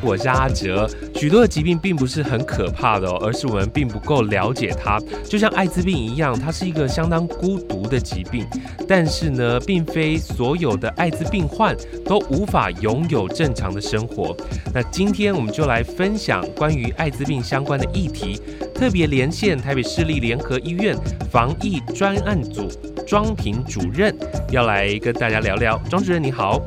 我是阿哲，许多的疾病并不是很可怕的哦，而是我们并不够了解它。就像艾滋病一样，它是一个相当孤独的疾病。但是呢，并非所有的艾滋病患都无法拥有正常的生活。那今天我们就来分享关于艾滋病相关的议题，特别连线台北市立联合医院防疫专案组庄平主任，要来跟大家聊聊。庄主任你好。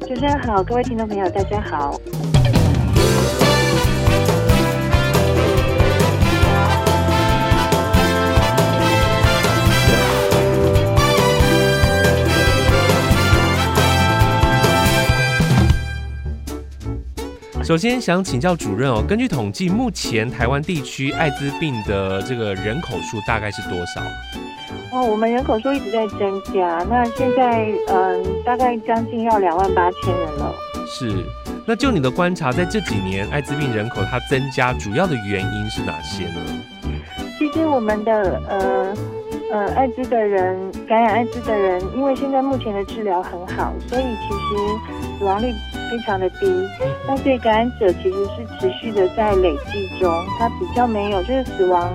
主持人好，各位听众朋友大家好。首先想请教主任哦，根据统计，目前台湾地区艾滋病的这个人口数大概是多少？哦，我们人口数一直在增加，那现在嗯，大概将近要两万八千人了。是，那就你的观察，在这几年艾滋病人口它增加，主要的原因是哪些呢？其实我们的呃呃艾滋的人感染艾滋的人，因为现在目前的治疗很好，所以其实死亡率。非常的低，那对感染者其实是持续的在累计中，它比较没有就是死亡，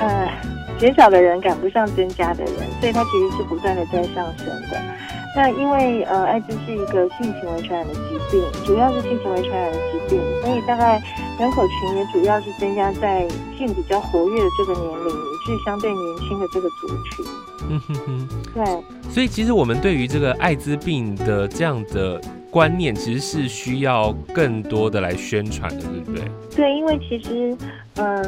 呃，减少的人赶不上增加的人，所以它其实是不断的在上升的。那因为呃，艾滋是一个性行为传染的疾病，主要是性行为传染的疾病，所以大概人口群也主要是增加在性比较活跃的这个年龄，也是相对年轻的这个族群。嗯哼哼，对。所以其实我们对于这个艾滋病的这样的。观念其实是需要更多的来宣传的，对不对？对，因为其实，嗯，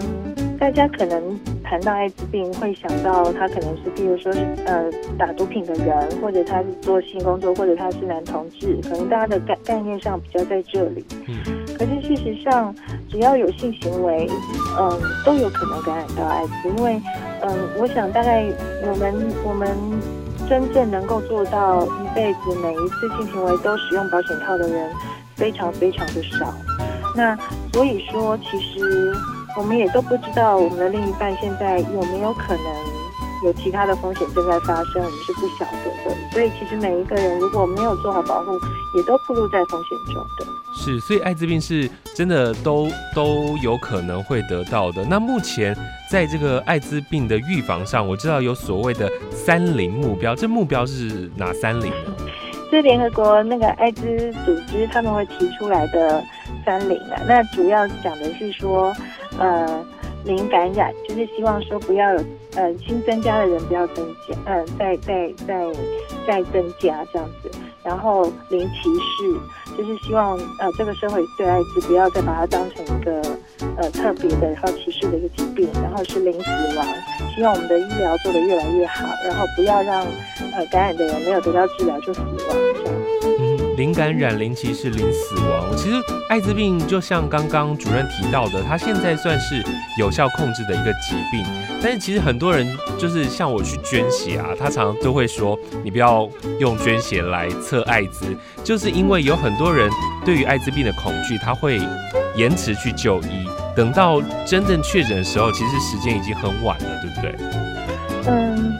大家可能谈到艾滋病，会想到他可能是，比如说是呃打毒品的人，或者他是做性工作，或者他是男同志，可能大家的概概念上比较在这里。嗯。可是事实上，只要有性行为，嗯，都有可能感染到艾滋，因为，嗯，我想大概我们我们。真正能够做到一辈子每一次性行为都使用保险套的人，非常非常的少。那所以说，其实我们也都不知道我们的另一半现在有没有可能有其他的风险正在发生，我们是不晓得的。所以其实每一个人如果没有做好保护，也都暴露在风险中的。是，所以艾滋病是真的都都有可能会得到的。那目前。在这个艾滋病的预防上，我知道有所谓的三零目标，这目标是哪三零呢？是联合国那个艾滋组织他们会提出来的三零啊。那主要讲的是说，呃，零感染，就是希望说不要有呃新增加的人不要增加，呃，再再再再增加这样子。然后零歧视，就是希望呃这个社会对艾滋不要再把它当成一个。呃，特别的，然后歧视的一个疾病，然后是零死亡，希望我们的医疗做得越来越好，然后不要让呃感染的人没有得到治疗就死亡零感染、零歧视、零死亡。其实艾滋病就像刚刚主任提到的，它现在算是有效控制的一个疾病，但是其实很多人就是像我去捐血啊，他常常都会说，你不要用捐血来测艾滋，就是因为有很多人对于艾滋病的恐惧，他会延迟去就医。等到真正确诊的时候，其实时间已经很晚了，对不对？嗯，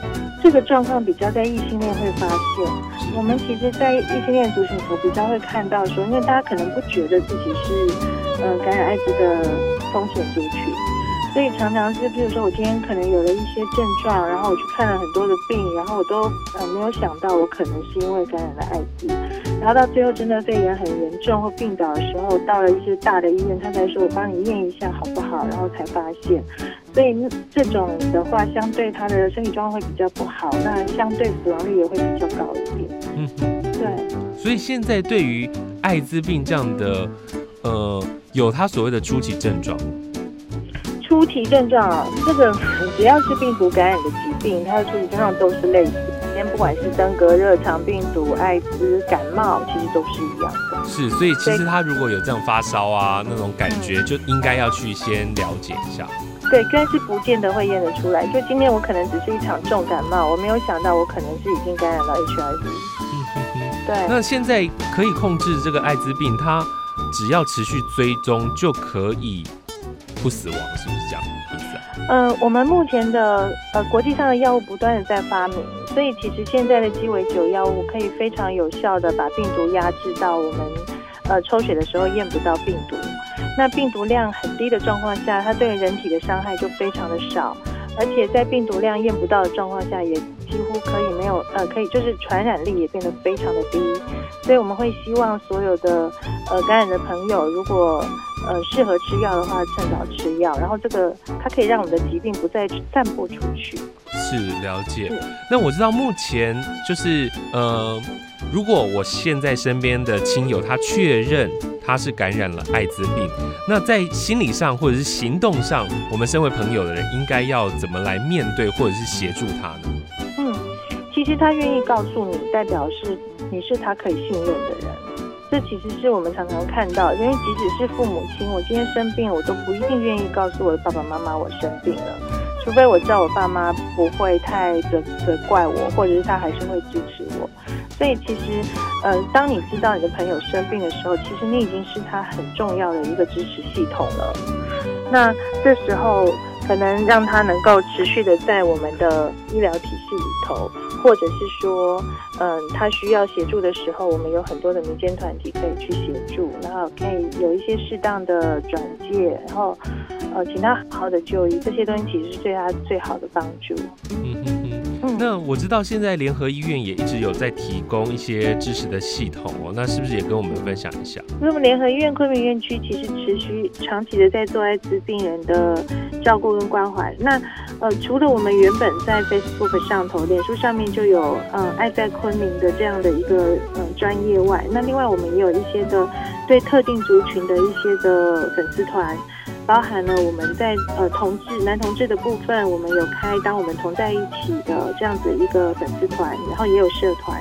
这个状况比较在异性恋会发现。我们其实，在异性恋族群，我比较会看到说，因为大家可能不觉得自己是嗯感染艾滋的风险族群，所以常常是，比如说我今天可能有了一些症状，然后我去看了很多的病，然后我都呃没有想到我可能是因为感染了艾滋。然后到最后真的肺炎很严重或病倒的时候，到了一些大的医院，他才说我帮你验一下好不好，然后才发现。所以这种的话，相对他的身体状况会比较不好，那相对死亡率也会比较高一点。嗯，对。所以现在对于艾滋病这样的，呃，有他所谓的初期症状。初期症状啊，这个只要是病毒感染的疾病，它的初期症状都是类似。不管是登革热、肠病毒、艾滋、感冒，其实都是一样的。是，所以其实他如果有这样发烧啊那种感觉，就应该要去先了解一下。对，但是不见得会验得出来。就今天我可能只是一场重感冒，我没有想到我可能是已经感染了 HIV。对。那现在可以控制这个艾滋病，它只要持续追踪就可以不死亡，是不是这样意思啊？呃，我们目前的呃国际上的药物不断的在发明，所以其实现在的鸡尾酒药物可以非常有效的把病毒压制到我们呃抽血的时候验不到病毒。那病毒量很低的状况下，它对人体的伤害就非常的少。而且在病毒量验不到的状况下，也几乎可以没有呃，可以就是传染力也变得非常的低，所以我们会希望所有的呃感染的朋友，如果呃适合吃药的话，趁早吃药，然后这个它可以让我们的疾病不再散播出去。是了解。那我知道目前就是呃，如果我现在身边的亲友他确认。他是感染了艾滋病，那在心理上或者是行动上，我们身为朋友的人应该要怎么来面对或者是协助他呢？嗯，其实他愿意告诉你，代表是你是他可以信任的人。这其实是我们常常看到，因为即使是父母亲，我今天生病，我都不一定愿意告诉我的爸爸妈妈我生病了，除非我知道我爸妈不会太责责怪我，或者是他还是会支持我。所以其实，呃，当你知道你的朋友生病的时候，其实你已经是他很重要的一个支持系统了。那这时候可能让他能够持续的在我们的医疗体系里头，或者是说，嗯、呃，他需要协助的时候，我们有很多的民间团体可以去协助，然后可以有一些适当的转介，然后，呃，请他好好的就医，这些东西其实是对他最好的帮助。嗯那我知道现在联合医院也一直有在提供一些支持的系统哦，那是不是也跟我们分享一下？那么联合医院昆明院区其实持续长期的在做艾滋病人的照顾跟关怀。那呃，除了我们原本在 Facebook 上头、脸书上面就有呃爱在昆明的这样的一个呃专业外，那另外我们也有一些的对特定族群的一些的粉丝团。包含了我们在呃同志男同志的部分，我们有开当我们同在一起的这样子一个粉丝团，然后也有社团。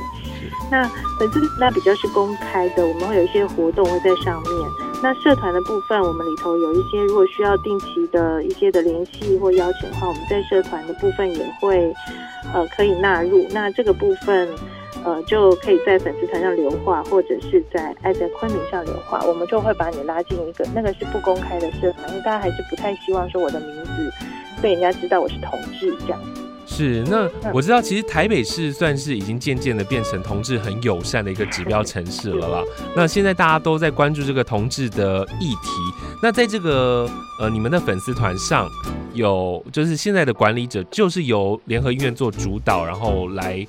那粉丝那比较是公开的，我们会有一些活动会在上面。那社团的部分，我们里头有一些如果需要定期的一些的联系或邀请的话，我们在社团的部分也会呃可以纳入。那这个部分。呃，就可以在粉丝团上留话，或者是在爱在昆明上留话，我们就会把你拉进一个那个是不公开的社团，因为大家还是不太希望说我的名字被人家知道我是同志这样。是，那我知道其实台北市算是已经渐渐的变成同志很友善的一个指标城市了啦。那现在大家都在关注这个同志的议题，那在这个呃你们的粉丝团上。有，就是现在的管理者就是由联合医院做主导，然后来，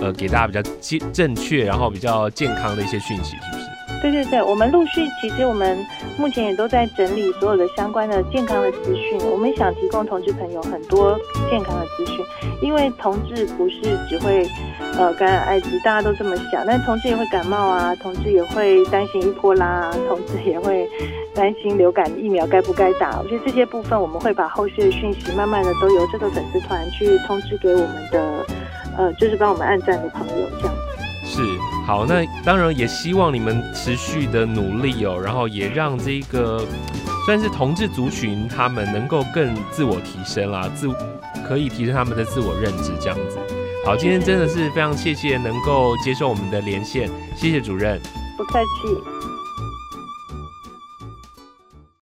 呃，给大家比较正正确，然后比较健康的一些讯息，是不是？对对对，我们陆续，其实我们目前也都在整理所有的相关的健康的资讯。我们想提供同志朋友很多健康的资讯，因为同志不是只会呃感染艾滋，大家都这么想，但同志也会感冒啊，同志也会担心一波拉啊，同志也会担心流感疫苗该不该打。我觉得这些部分我们会把后续的讯息慢慢的都由这个粉丝团去通知给我们的呃，就是帮我们按赞的朋友这样。是好，那当然也希望你们持续的努力哦，然后也让这个算是同志族群他们能够更自我提升啦，自可以提升他们的自我认知这样子。好，今天真的是非常谢谢能够接受我们的连线，谢谢主任，不客气。